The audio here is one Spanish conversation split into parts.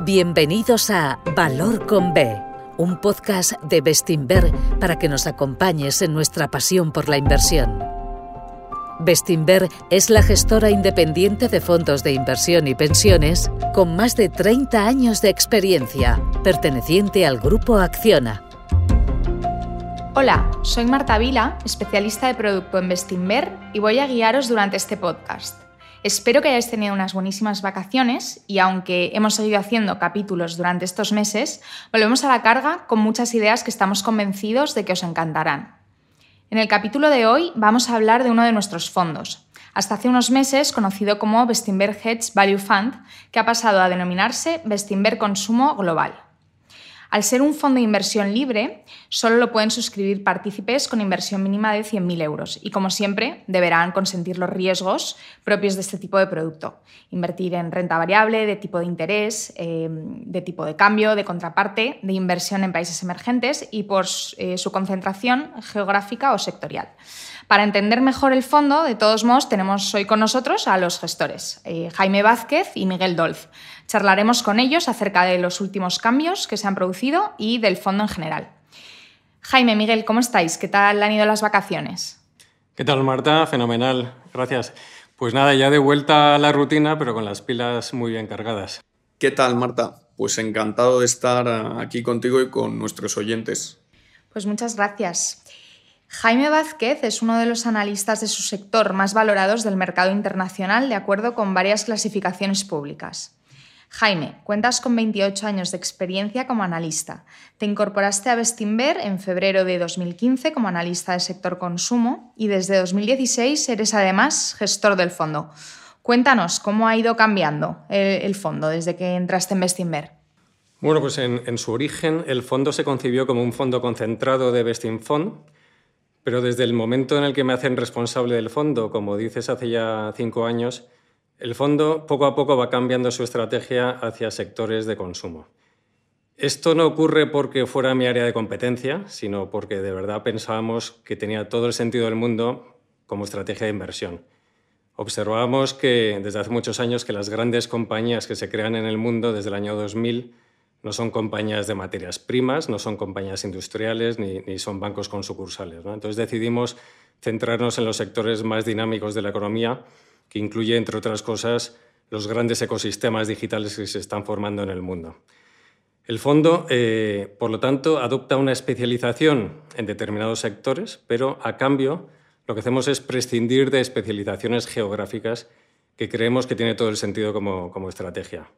Bienvenidos a Valor con B, un podcast de Bestinver para que nos acompañes en nuestra pasión por la inversión. Bestinver es la gestora independiente de fondos de inversión y pensiones con más de 30 años de experiencia, perteneciente al grupo Acciona. Hola, soy Marta Vila, especialista de producto en Bestinver y voy a guiaros durante este podcast. Espero que hayáis tenido unas buenísimas vacaciones y aunque hemos seguido haciendo capítulos durante estos meses, volvemos a la carga con muchas ideas que estamos convencidos de que os encantarán. En el capítulo de hoy vamos a hablar de uno de nuestros fondos, hasta hace unos meses conocido como Bestinver Hedge Value Fund, que ha pasado a denominarse Bestinver Consumo Global. Al ser un fondo de inversión libre, solo lo pueden suscribir partícipes con inversión mínima de 100.000 euros y, como siempre, deberán consentir los riesgos propios de este tipo de producto. Invertir en renta variable, de tipo de interés, eh, de tipo de cambio, de contraparte, de inversión en países emergentes y por eh, su concentración geográfica o sectorial. Para entender mejor el fondo, de todos modos, tenemos hoy con nosotros a los gestores, eh, Jaime Vázquez y Miguel Dolz. Charlaremos con ellos acerca de los últimos cambios que se han producido y del fondo en general. Jaime, Miguel, ¿cómo estáis? ¿Qué tal han ido las vacaciones? ¿Qué tal, Marta? Fenomenal, gracias. Pues nada, ya de vuelta a la rutina, pero con las pilas muy bien cargadas. ¿Qué tal, Marta? Pues encantado de estar aquí contigo y con nuestros oyentes. Pues muchas gracias. Jaime Vázquez es uno de los analistas de su sector más valorados del mercado internacional de acuerdo con varias clasificaciones públicas. Jaime, cuentas con 28 años de experiencia como analista. Te incorporaste a Bestinver en febrero de 2015 como analista del sector consumo y desde 2016 eres además gestor del fondo. Cuéntanos cómo ha ido cambiando el, fondo desde que entraste en Bestinver. Bueno, pues en, su origen el fondo se concibió como un fondo concentrado de Bestinfond pero desde el momento en el que me hacen responsable del fondo, como dices hace ya cinco años, el fondo poco a poco va cambiando su estrategia hacia sectores de consumo. Esto no ocurre porque fuera mi área de competencia, sino porque de verdad pensábamos que tenía todo el sentido del mundo como estrategia de inversión. Observábamos que desde hace muchos años que las grandes compañías que se crean en el mundo desde el año 2000 no son compañías de materias primas, no son compañías industriales ni, son bancos con sucursales. Entonces decidimos centrarnos en los sectores más dinámicos de la economía, que incluye, entre otras cosas, los grandes ecosistemas digitales que se están formando en el mundo. El fondo, eh, por lo tanto, adopta una especialización en determinados sectores, pero a cambio lo que hacemos es prescindir de especializaciones geográficas que creemos que tiene todo el sentido como estrategia.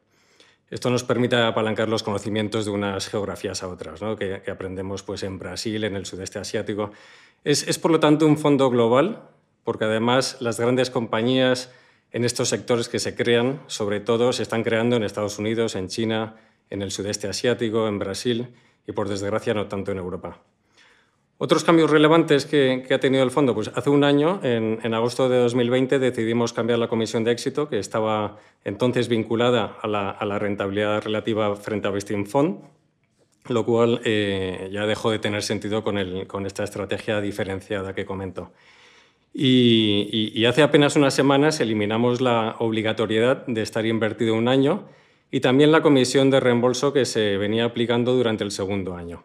Esto nos permite apalancar los conocimientos de unas geografías a otras, que, aprendemos pues, en Brasil, en el sudeste asiático. Es, por lo tanto, un fondo global, porque además las grandes compañías en estos sectores que se crean, sobre todo, se están creando en Estados Unidos, en China, en el sudeste asiático, en Brasil y, por desgracia, no tanto en Europa. Otros cambios relevantes que, ha tenido el fondo, pues hace un año, en, agosto de 2020, decidimos cambiar la comisión de éxito, que estaba entonces vinculada a la, rentabilidad relativa frente a Vesting Fund, lo cual eh, ya dejó de tener sentido con, esta estrategia diferenciada que comento. Y, hace apenas unas semanas eliminamos la obligatoriedad de estar invertido un año y también la comisión de reembolso que se venía aplicando durante el segundo año.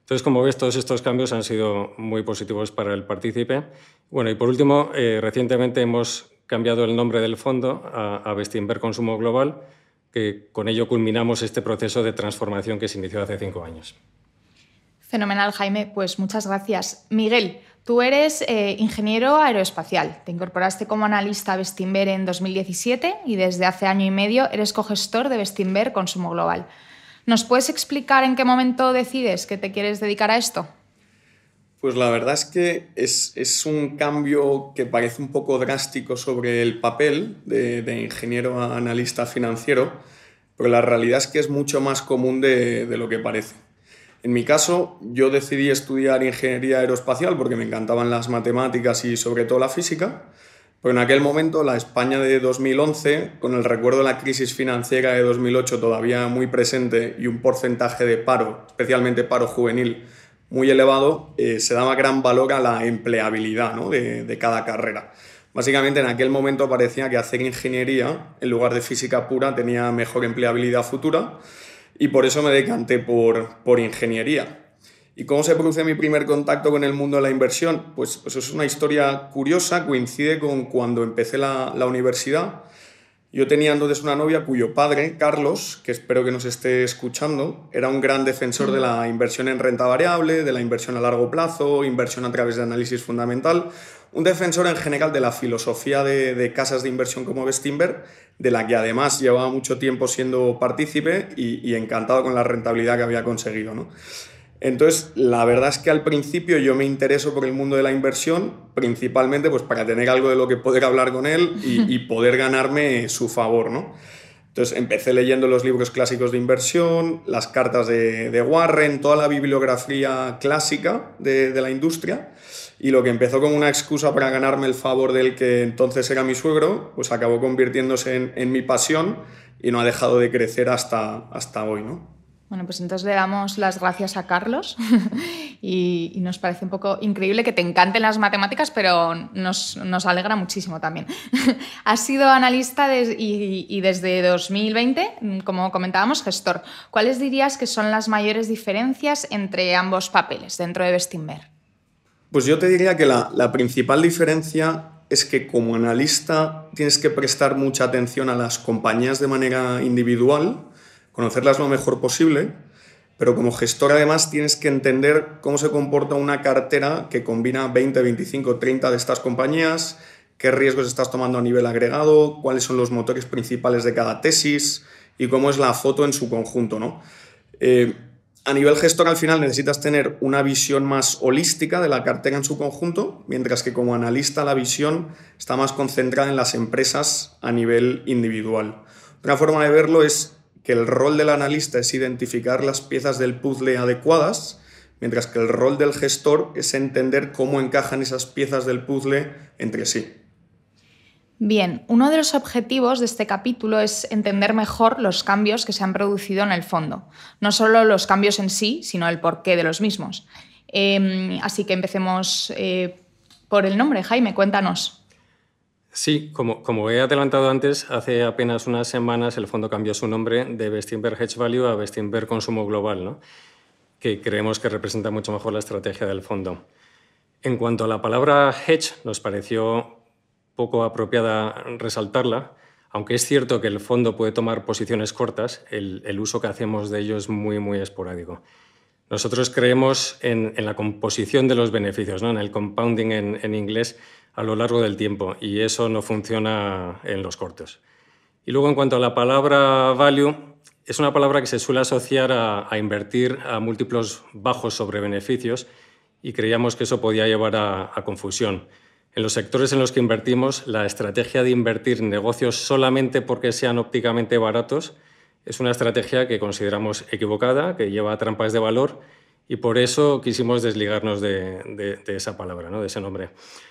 Entonces, como ves, todos estos cambios han sido muy positivos para el partícipe. Bueno, y por último, eh, recientemente hemos cambiado el nombre del fondo a, a Consumo Global, que con ello culminamos este proceso de transformación que se inició hace cinco años. Fenomenal, Jaime. Pues muchas gracias. Miguel, tú eres eh, ingeniero aeroespacial. Te incorporaste como analista a Bestinver en 2017 y desde hace año y medio eres cogestor de Bestinver Consumo Global. ¿Nos puedes explicar en qué momento decides que te quieres dedicar a esto? Pues la verdad es que es, un cambio que parece un poco drástico sobre el papel de, ingeniero a analista financiero, pero la realidad es que es mucho más común de, de lo que parece. En mi caso, yo decidí estudiar ingeniería aeroespacial porque me encantaban las matemáticas y sobre todo la física. Pero en aquel momento, la España de 2011, con el recuerdo de la crisis financiera de 2008 todavía muy presente y un porcentaje de paro, especialmente paro juvenil, muy elevado, eh, se daba gran valor a la empleabilidad de, cada carrera. Básicamente en aquel momento parecía que hacer ingeniería en lugar de física pura tenía mejor empleabilidad futura y por eso me decanté por, por ingeniería. ¿Y cómo se produce mi primer contacto con el mundo de la inversión? Pues, pues es una historia curiosa, coincide con cuando empecé la, la universidad. Yo tenía entonces una novia cuyo padre, Carlos, que espero que nos esté escuchando, era un gran defensor de la inversión en renta variable, de la inversión a largo plazo, inversión a través de análisis fundamental, un defensor en general de la filosofía de, casas de inversión como Bestinver, de la que además llevaba mucho tiempo siendo partícipe y, encantado con la rentabilidad que había conseguido. ¿no? Entonces, la verdad es que al principio yo me intereso por el mundo de la inversión, principalmente pues, para tener algo de lo que poder hablar con él y, poder ganarme su favor. ¿no? Entonces, empecé leyendo los libros clásicos de inversión, las cartas de, Warren, toda la bibliografía clásica de, de la industria. Y lo que empezó como una excusa para ganarme el favor del que entonces era mi suegro, pues acabó convirtiéndose en, en mi pasión y no ha dejado de crecer hasta, hasta hoy, ¿no? Bueno, pues entonces le damos las gracias a Carlos y, nos parece un poco increíble que te encanten las matemáticas, pero nos, nos alegra muchísimo también. Has sido analista y, y, desde 2020, como comentábamos, gestor. ¿Cuáles dirías que son las mayores diferencias entre ambos papeles dentro de Bestinver? Pues yo te diría que la, principal diferencia es que como analista tienes que prestar mucha atención a las compañías de manera individual, conocerlas lo mejor posible, pero como gestor además tienes que entender cómo se comporta una cartera que combina 20, 25, 30 de estas compañías, qué riesgos estás tomando a nivel agregado, cuáles son los motores principales de cada tesis y cómo es la foto en su conjunto. ¿no? Eh, a nivel gestor, al final necesitas tener una visión más holística de la cartera en su conjunto, mientras que como analista la visión está más concentrada en las empresas a nivel individual. Otra forma de verlo es que el rol del analista es identificar las piezas del puzzle adecuadas, mientras que el rol del gestor es entender cómo encajan esas piezas del puzzle entre sí. Bien, uno de los objetivos de este capítulo es entender mejor los cambios que se han producido en el fondo, no solo los cambios en sí, sino el porqué de los mismos. Em, así que empecemos eh, por el nombre. Jaime, cuéntanos. Sí, como, como, he adelantado antes, hace apenas unas semanas el fondo cambió su nombre de Bestinberg Hedge Value a Bestinberg Consumo Global, ¿no? que creemos que representa mucho mejor la estrategia del fondo. En cuanto a la palabra hedge, nos pareció poco apropiada resaltarla, aunque es cierto que el fondo puede tomar posiciones cortas, el, uso que hacemos de ello es muy, muy esporádico. Nosotros creemos en, la composición de los beneficios, ¿no? en el compounding en, inglés, a lo largo del tiempo, y eso no funciona en los cortos. Y luego, en cuanto a la palabra value, es una palabra que se suele asociar a, invertir a múltiplos bajos sobre beneficios, y creíamos que eso podía llevar a confusión. En los sectores en los que invertimos, la estrategia de invertir negocios solamente porque sean ópticamente baratos es una estrategia que consideramos equivocada, que lleva a trampas de valor y por eso quisimos desligarnos de, esa palabra, ¿no? de ese nombre.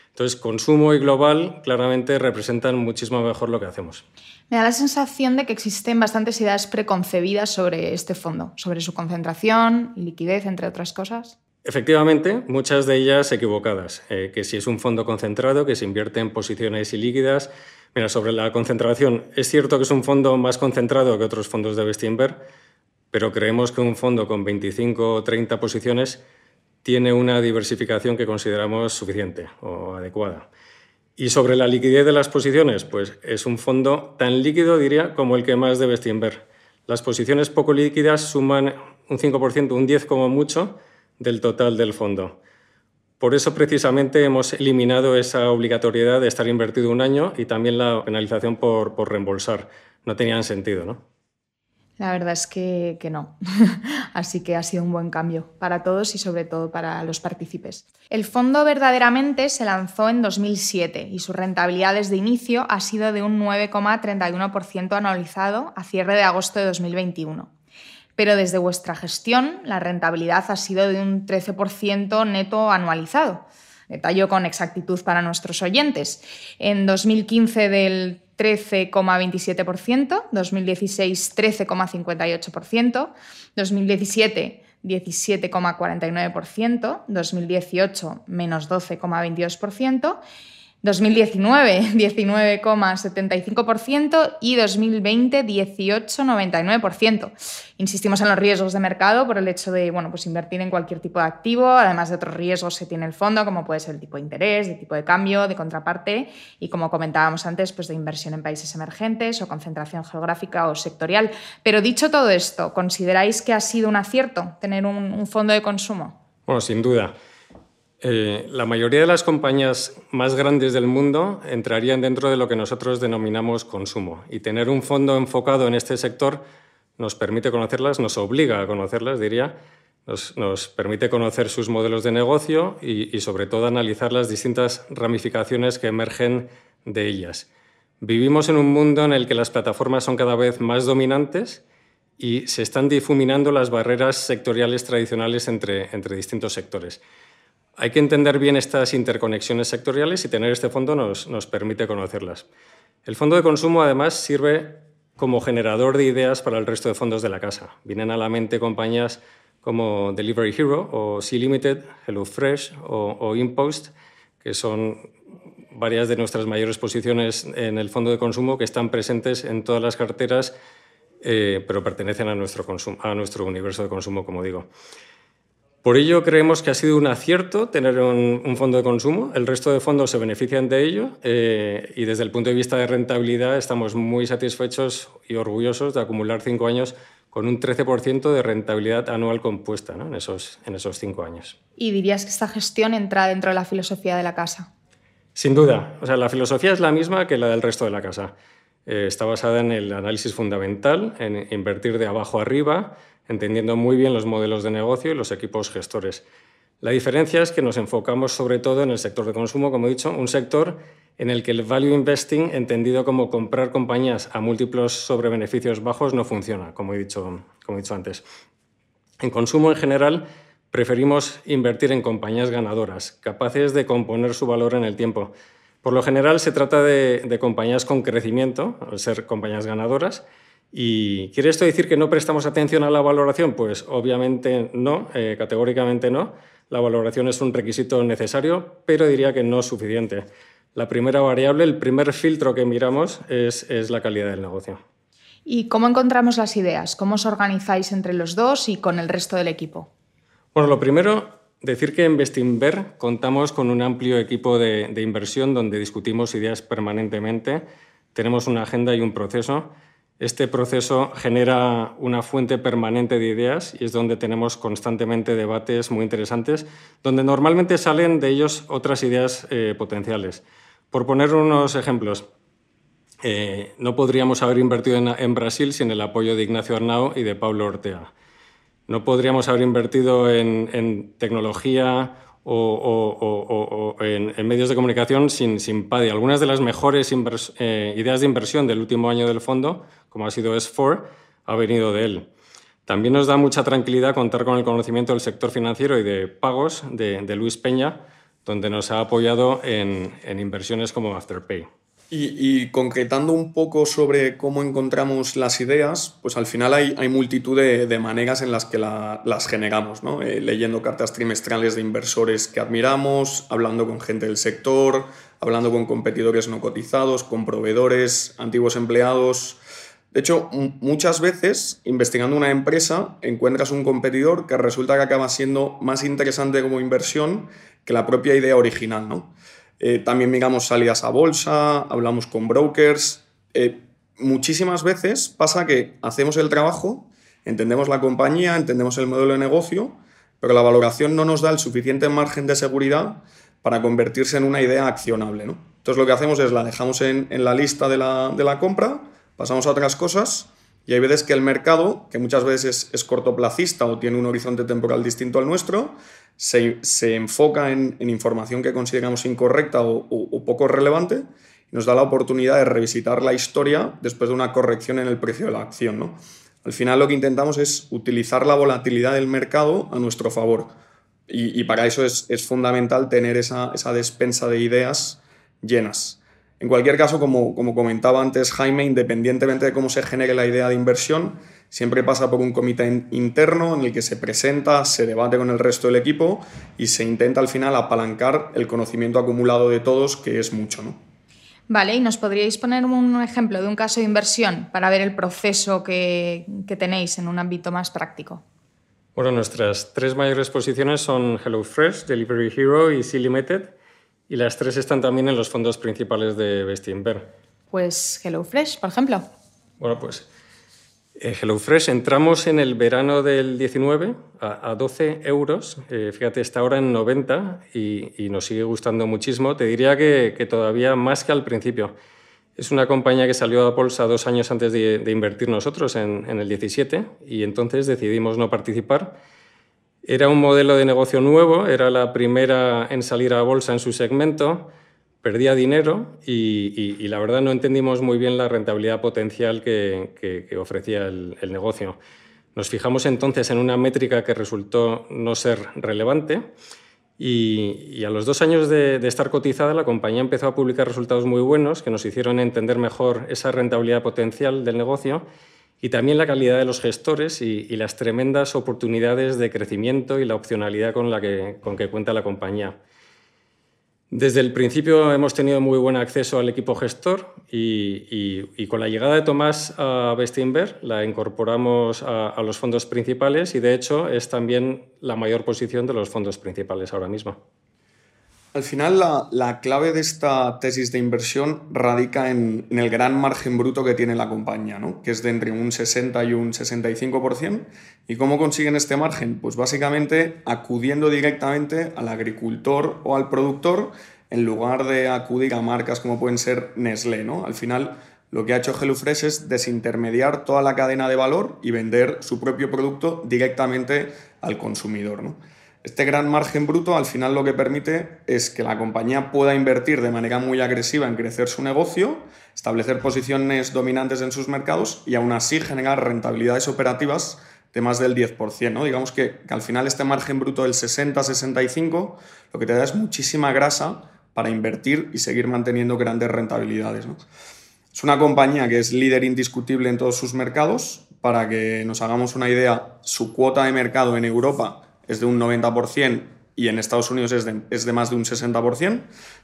Entonces, consumo y global claramente representan muchísimo mejor lo que hacemos. Me da la sensación de que existen bastantes ideas preconcebidas sobre este fondo, sobre su concentración y liquidez, entre otras cosas. Efectivamente, muchas de ellas equivocadas, eh, que si es un fondo concentrado, que se invierte en posiciones ilíquidas. Mira, sobre la concentración, es cierto que es un fondo más concentrado que otros fondos de Bestinver, pero creemos que un fondo con 25 o 30 posiciones tiene una diversificación que consideramos suficiente o adecuada. Y sobre la liquidez de las posiciones, pues es un fondo tan líquido, diría, como el que más de Bestinver. Las posiciones poco líquidas suman un 5%, un 10% como mucho, del total del fondo. Por eso precisamente hemos eliminado esa obligatoriedad de estar invertido un año y también la penalización por, reembolsar. No tenían sentido, ¿no? La verdad es que, que no. Así que ha sido un buen cambio para todos y sobre todo para los partícipes. El fondo verdaderamente se lanzó en 2007 y su rentabilidad desde inicio ha sido de un 9,31% anualizado a cierre de agosto de 2021 pero desde vuestra gestión la rentabilidad ha sido de un 13% neto anualizado. Detallo con exactitud para nuestros oyentes. En 2015 del 13,27%, 2016 13,58%, 2017 17,49%, 2018 menos 12,22%, 2019, 19,75% y 2020, 18,99%. Insistimos en los riesgos de mercado por el hecho de bueno, pues invertir en cualquier tipo de activo, además de otros riesgos que tiene el fondo, como puede ser el tipo de interés, de tipo de cambio, de contraparte y como comentábamos antes, pues de inversión en países emergentes o concentración geográfica o sectorial. Pero dicho todo esto, ¿consideráis que ha sido un acierto tener un, un fondo de consumo? Bueno, sin duda. Eh, la mayoría de las compañías más grandes del mundo entrarían dentro de lo que nosotros denominamos consumo. Y tener un fondo enfocado en este sector nos permite conocerlas, nos obliga a conocerlas, diría, nos, permite conocer sus modelos de negocio y, sobre todo, analizar las distintas ramificaciones que emergen de ellas. Vivimos en un mundo en el que las plataformas son cada vez más dominantes y se están difuminando las barreras sectoriales tradicionales entre distintos sectores. Hay que entender bien estas interconexiones sectoriales y tener este fondo nos, nos permite conocerlas. El fondo de consumo, además, sirve como generador de ideas para el resto de fondos de la casa. Vienen a la mente compañías como Delivery Hero o Sea Limited, HelloFresh o, o InPost, que son varias de nuestras mayores posiciones en el fondo de consumo que están presentes en todas las carteras, eh, pero pertenecen a nuestro, consumo, a nuestro universo de consumo, como digo. Por ello, creemos que ha sido un acierto tener un, fondo de consumo. El resto de fondos se benefician de ello eh, y desde el punto de vista de rentabilidad estamos muy satisfechos y orgullosos de acumular cinco años con un 13% de rentabilidad anual compuesta en, esos, en esos cinco años. ¿Y dirías que esta gestión entra dentro de la filosofía de la casa? Sin duda. O sea, la filosofía es la misma que la del resto de la casa. Eh, está basada en el análisis fundamental, en invertir de abajo arriba, entendiendo muy bien los modelos de negocio y los equipos gestores. La diferencia es que nos enfocamos sobre todo en el sector de consumo, como he dicho, un sector en el que el value investing, entendido como comprar compañías a múltiplos sobre beneficios bajos, no funciona, como he dicho, como he dicho antes. En consumo en general, preferimos invertir en compañías ganadoras, capaces de componer su valor en el tiempo. Por lo general se trata de, de compañías con crecimiento, al ser compañías ganadoras, ¿Y quiere esto decir que no prestamos atención a la valoración? Pues obviamente no, eh, categóricamente no. La valoración es un requisito necesario, pero diría que no suficiente. La primera variable, el primer filtro que miramos es, es la calidad del negocio. ¿Y cómo encontramos las ideas? ¿Cómo os organizáis entre los dos y con el resto del equipo? Bueno, lo primero, decir que en Bestinver contamos con un amplio equipo de, de inversión donde discutimos ideas permanentemente. Tenemos una agenda y un proceso este proceso genera una fuente permanente de ideas y es donde tenemos constantemente debates muy interesantes, donde normalmente salen de ellos otras ideas eh, potenciales. Por poner unos ejemplos, eh, no podríamos haber invertido en, Brasil sin el apoyo de Ignacio Arnao y de Pablo Ortega. No podríamos haber invertido en tecnología o, en, medios de comunicación sin, sin PADI. Algunas de las mejores eh, ideas de inversión del último año del fondo, como ha sido S4, ha venido de él. También nos da mucha tranquilidad contar con el conocimiento del sector financiero y de pagos de, Luis Peña, donde nos ha apoyado en, en inversiones como Afterpay. Y, concretando un poco sobre cómo encontramos las ideas, pues al final hay, multitud de, maneras en las que las generamos, ¿no? Eh, leyendo cartas trimestrales de inversores que admiramos, hablando con gente del sector, hablando con competidores no cotizados, con proveedores, antiguos empleados. De hecho, muchas veces, investigando una empresa, encuentras un competidor que resulta que acaba siendo más interesante como inversión que la propia idea original, ¿no? Eh, también miramos salidas a bolsa, hablamos con brokers. Eh, muchísimas veces pasa que hacemos el trabajo, entendemos la compañía, entendemos el modelo de negocio, pero la valoración no nos da el suficiente margen de seguridad para convertirse en una idea accionable. ¿no? Entonces lo que hacemos es la dejamos en, la lista de la, de la, compra, pasamos a otras cosas y hay veces que el mercado, que muchas veces es cortoplacista o tiene un horizonte temporal distinto al nuestro, se, enfoca en, información que consideramos incorrecta o, poco relevante y nos da la oportunidad de revisitar la historia después de una corrección en el precio de la acción. ¿no? Al final lo que intentamos es utilizar la volatilidad del mercado a nuestro favor y, para eso es, fundamental tener esa, despensa de ideas llenas. En cualquier caso, como, como comentaba antes Jaime, independientemente de cómo se genere la idea de inversión, siempre pasa por un comité interno en el que se presenta, se debate con el resto del equipo y se intenta al final apalancar el conocimiento acumulado de todos, que es mucho. ¿no? Vale, ¿y nos podríais poner un ejemplo de un caso de inversión para ver el proceso que, que tenéis en un ámbito más práctico? Bueno, nuestras tres mayores posiciones son HelloFresh, Delivery Hero y Sea Limited, y las tres están también en los fondos principales de Bestinver. Pues HelloFresh, por ejemplo. Bueno, pues eh, HelloFresh entramos en el verano del 19 a, 12 euros. Eh, fíjate, está ahora en 90 y, nos sigue gustando muchísimo. Te diría que, todavía más que al principio. Es una compañía que salió a bolsa dos años antes de, invertir nosotros en, en, el 17 y entonces decidimos no participar. Era un modelo de negocio nuevo, era la primera en salir a bolsa en su segmento perdía dinero y, la verdad no entendimos muy bien la rentabilidad potencial que, ofrecía el, negocio. Nos fijamos entonces en una métrica que resultó no ser relevante y, a los dos años de, estar cotizada la compañía empezó a publicar resultados muy buenos que nos hicieron entender mejor esa rentabilidad potencial del negocio y también la calidad de los gestores y, las tremendas oportunidades de crecimiento y la opcionalidad con la con que cuenta la compañía. Desde el principio hemos tenido muy buen acceso al equipo gestor y, con la llegada de Tomás a Bestinver la incorporamos a, los fondos principales y de hecho es también la mayor posición de los fondos principales ahora mismo. Al final, la, clave de esta tesis de inversión radica en, el gran margen bruto que tiene la compañía, ¿no? que es de entre un 60 y un 65%. ¿Y cómo consiguen este margen? Pues básicamente acudiendo directamente al agricultor o al productor en lugar de acudir a marcas como pueden ser Nestlé. ¿no? Al final, lo que ha hecho HelloFresh es desintermediar toda la cadena de valor y vender su propio producto directamente al consumidor. ¿no? Este gran margen bruto al final lo que permite es que la compañía pueda invertir de manera muy agresiva en crecer su negocio, establecer posiciones dominantes en sus mercados y aún así generar rentabilidades operativas de más del 10%. ¿no? Digamos que, al final este margen bruto del 60-65 lo que te da es muchísima grasa para invertir y seguir manteniendo grandes rentabilidades. Es una compañía que es líder indiscutible en todos sus mercados. Para que nos hagamos una idea, su cuota de mercado en Europa es de un 90% y en Estados Unidos es de, más de un 60%.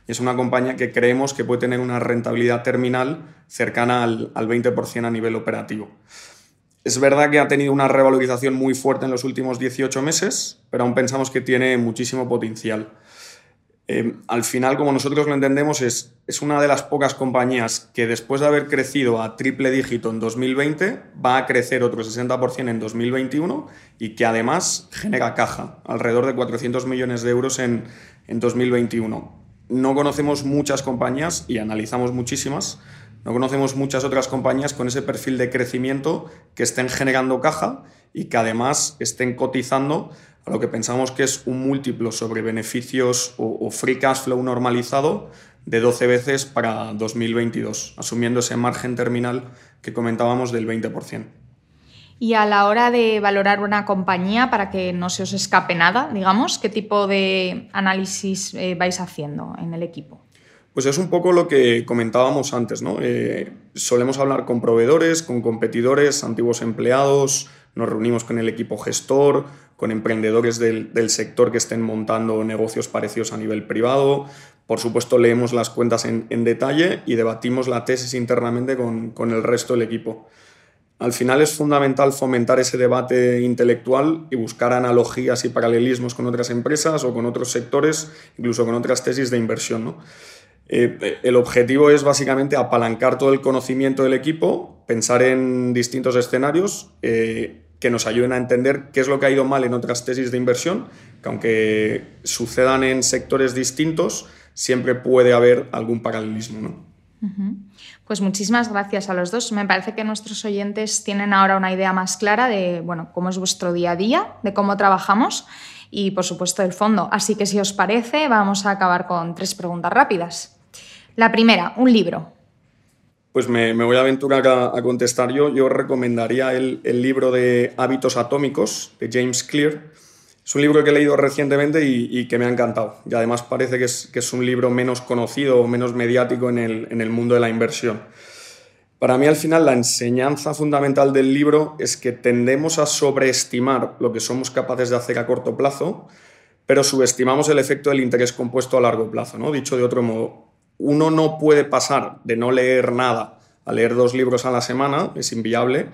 Y es una compañía que creemos que puede tener una rentabilidad terminal cercana al, al 20% a nivel operativo. Es verdad que ha tenido una revalorización muy fuerte en los últimos 18 meses, pero aún pensamos que tiene muchísimo potencial. Em, al final, como nosotros lo entendemos, es, es una de las pocas compañías que después de haber crecido a triple dígito en 2020, va a crecer otro 60% en 2021 y que además genera caja, alrededor de 400 millones de euros en, en 2021. No conocemos muchas compañías y analizamos muchísimas. No conocemos muchas otras compañías con ese perfil de crecimiento que estén generando caja y que además estén cotizando a lo que pensamos que es un múltiplo sobre beneficios o, free cash flow normalizado de 12 veces para 2022, asumiendo ese margen terminal que comentábamos del 20%. Y a la hora de valorar una compañía, para que no se os escape nada, digamos, ¿qué tipo de análisis eh, vais haciendo en el equipo? Pues es un poco lo que comentábamos antes, ¿no? Eh, solemos hablar con proveedores, con competidores, antiguos empleados, nos reunimos con el equipo gestor, con emprendedores del, sector que estén montando negocios parecidos a nivel privado. Por supuesto, leemos las cuentas en, detalle y debatimos la tesis internamente con, el resto del equipo. Al final es fundamental fomentar ese debate intelectual y buscar analogías y paralelismos con otras empresas o con otros sectores, incluso con otras tesis de inversión. Eh, el objetivo es básicamente apalancar todo el conocimiento del equipo, pensar en distintos escenarios, eh, que nos ayuden a entender qué es lo que ha ido mal en otras tesis de inversión, que aunque sucedan en sectores distintos, siempre puede haber algún paralelismo. ¿no? Pues muchísimas gracias a los dos. Me parece que nuestros oyentes tienen ahora una idea más clara de bueno, cómo es vuestro día a día, de cómo trabajamos y, por supuesto, del fondo. Así que, si os parece, vamos a acabar con tres preguntas rápidas. La primera, un libro. Pues me, voy a aventurar a, contestar yo. Yo recomendaría el, libro de Hábitos Atómicos de James Clear. Es un libro que he leído recientemente y, que me ha encantado. Y además parece que es, un libro menos conocido o menos mediático en el, en el mundo de la inversión. Para mí al final la enseñanza fundamental del libro es que tendemos a sobreestimar lo que somos capaces de hacer a corto plazo, pero subestimamos el efecto del interés compuesto a largo plazo. ¿no? Dicho de otro modo, uno no puede pasar de no leer nada a leer dos libros a la semana, es inviable,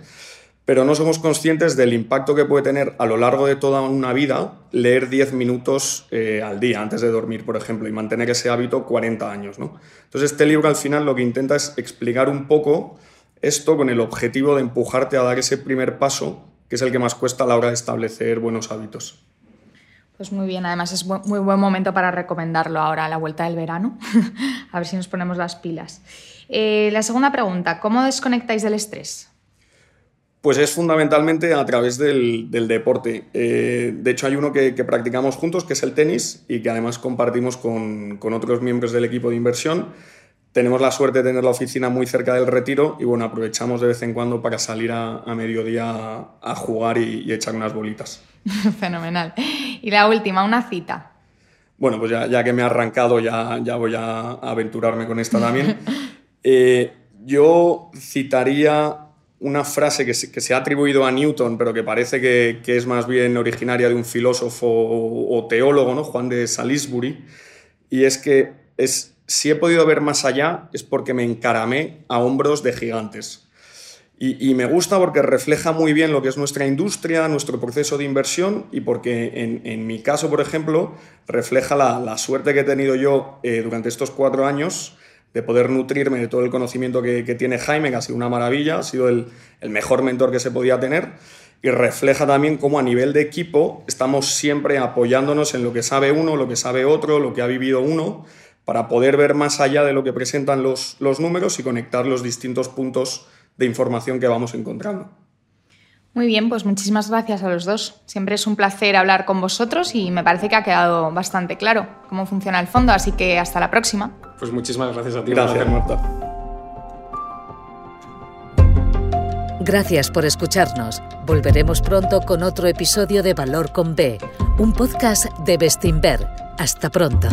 pero no somos conscientes del impacto que puede tener a lo largo de toda una vida leer 10 minutos eh, al día antes de dormir, por ejemplo, y mantener ese hábito 40 años. ¿no? Entonces, este libro al final lo que intenta es explicar un poco esto con el objetivo de empujarte a dar ese primer paso, que es el que más cuesta a la hora de establecer buenos hábitos. Pues muy bien, además es muy buen momento para recomendarlo ahora a la vuelta del verano. a ver si nos ponemos las pilas. Eh, la segunda pregunta, ¿cómo desconectáis del estrés? Pues es fundamentalmente a través del, deporte. Eh, de hecho, hay uno que, practicamos juntos, que es el tenis, y que además compartimos con, con otros miembros del equipo de inversión tenemos la suerte de tener la oficina muy cerca del retiro y bueno, aprovechamos de vez en cuando para salir a, mediodía a, jugar y, echar unas bolitas. Fenomenal. Y la última, una cita. Bueno, pues ya, que me he arrancado, ya, ya voy a aventurarme con esta también. Eh, yo citaría una frase que se, ha atribuido a Newton, pero que parece que, es más bien originaria de un filósofo o, teólogo, ¿no? Juan de Salisbury, y es que es si he podido ver más allá es porque me encaramé a hombros de gigantes. Y, me gusta porque refleja muy bien lo que es nuestra industria, nuestro proceso de inversión y porque en, mi caso, por ejemplo, refleja la, suerte que he tenido yo eh, durante estos cuatro años de poder nutrirme de todo el conocimiento que, tiene Jaime, que ha sido una maravilla, ha sido el, el mejor mentor que se podía tener y refleja también cómo a nivel de equipo estamos siempre apoyándonos en lo que sabe uno, lo que sabe otro, lo que ha vivido uno para poder ver más allá de lo que presentan los, los números y conectar los distintos puntos de información que vamos encontrando. Muy bien, pues muchísimas gracias a los dos. Siempre es un placer hablar con vosotros y me parece que ha quedado bastante claro cómo funciona el fondo, así que hasta la próxima. Pues muchísimas gracias a ti. Gracias, Marta. Gracias por escucharnos. Volveremos pronto con otro episodio de Valor con B, un podcast de Bestinver. Hasta pronto.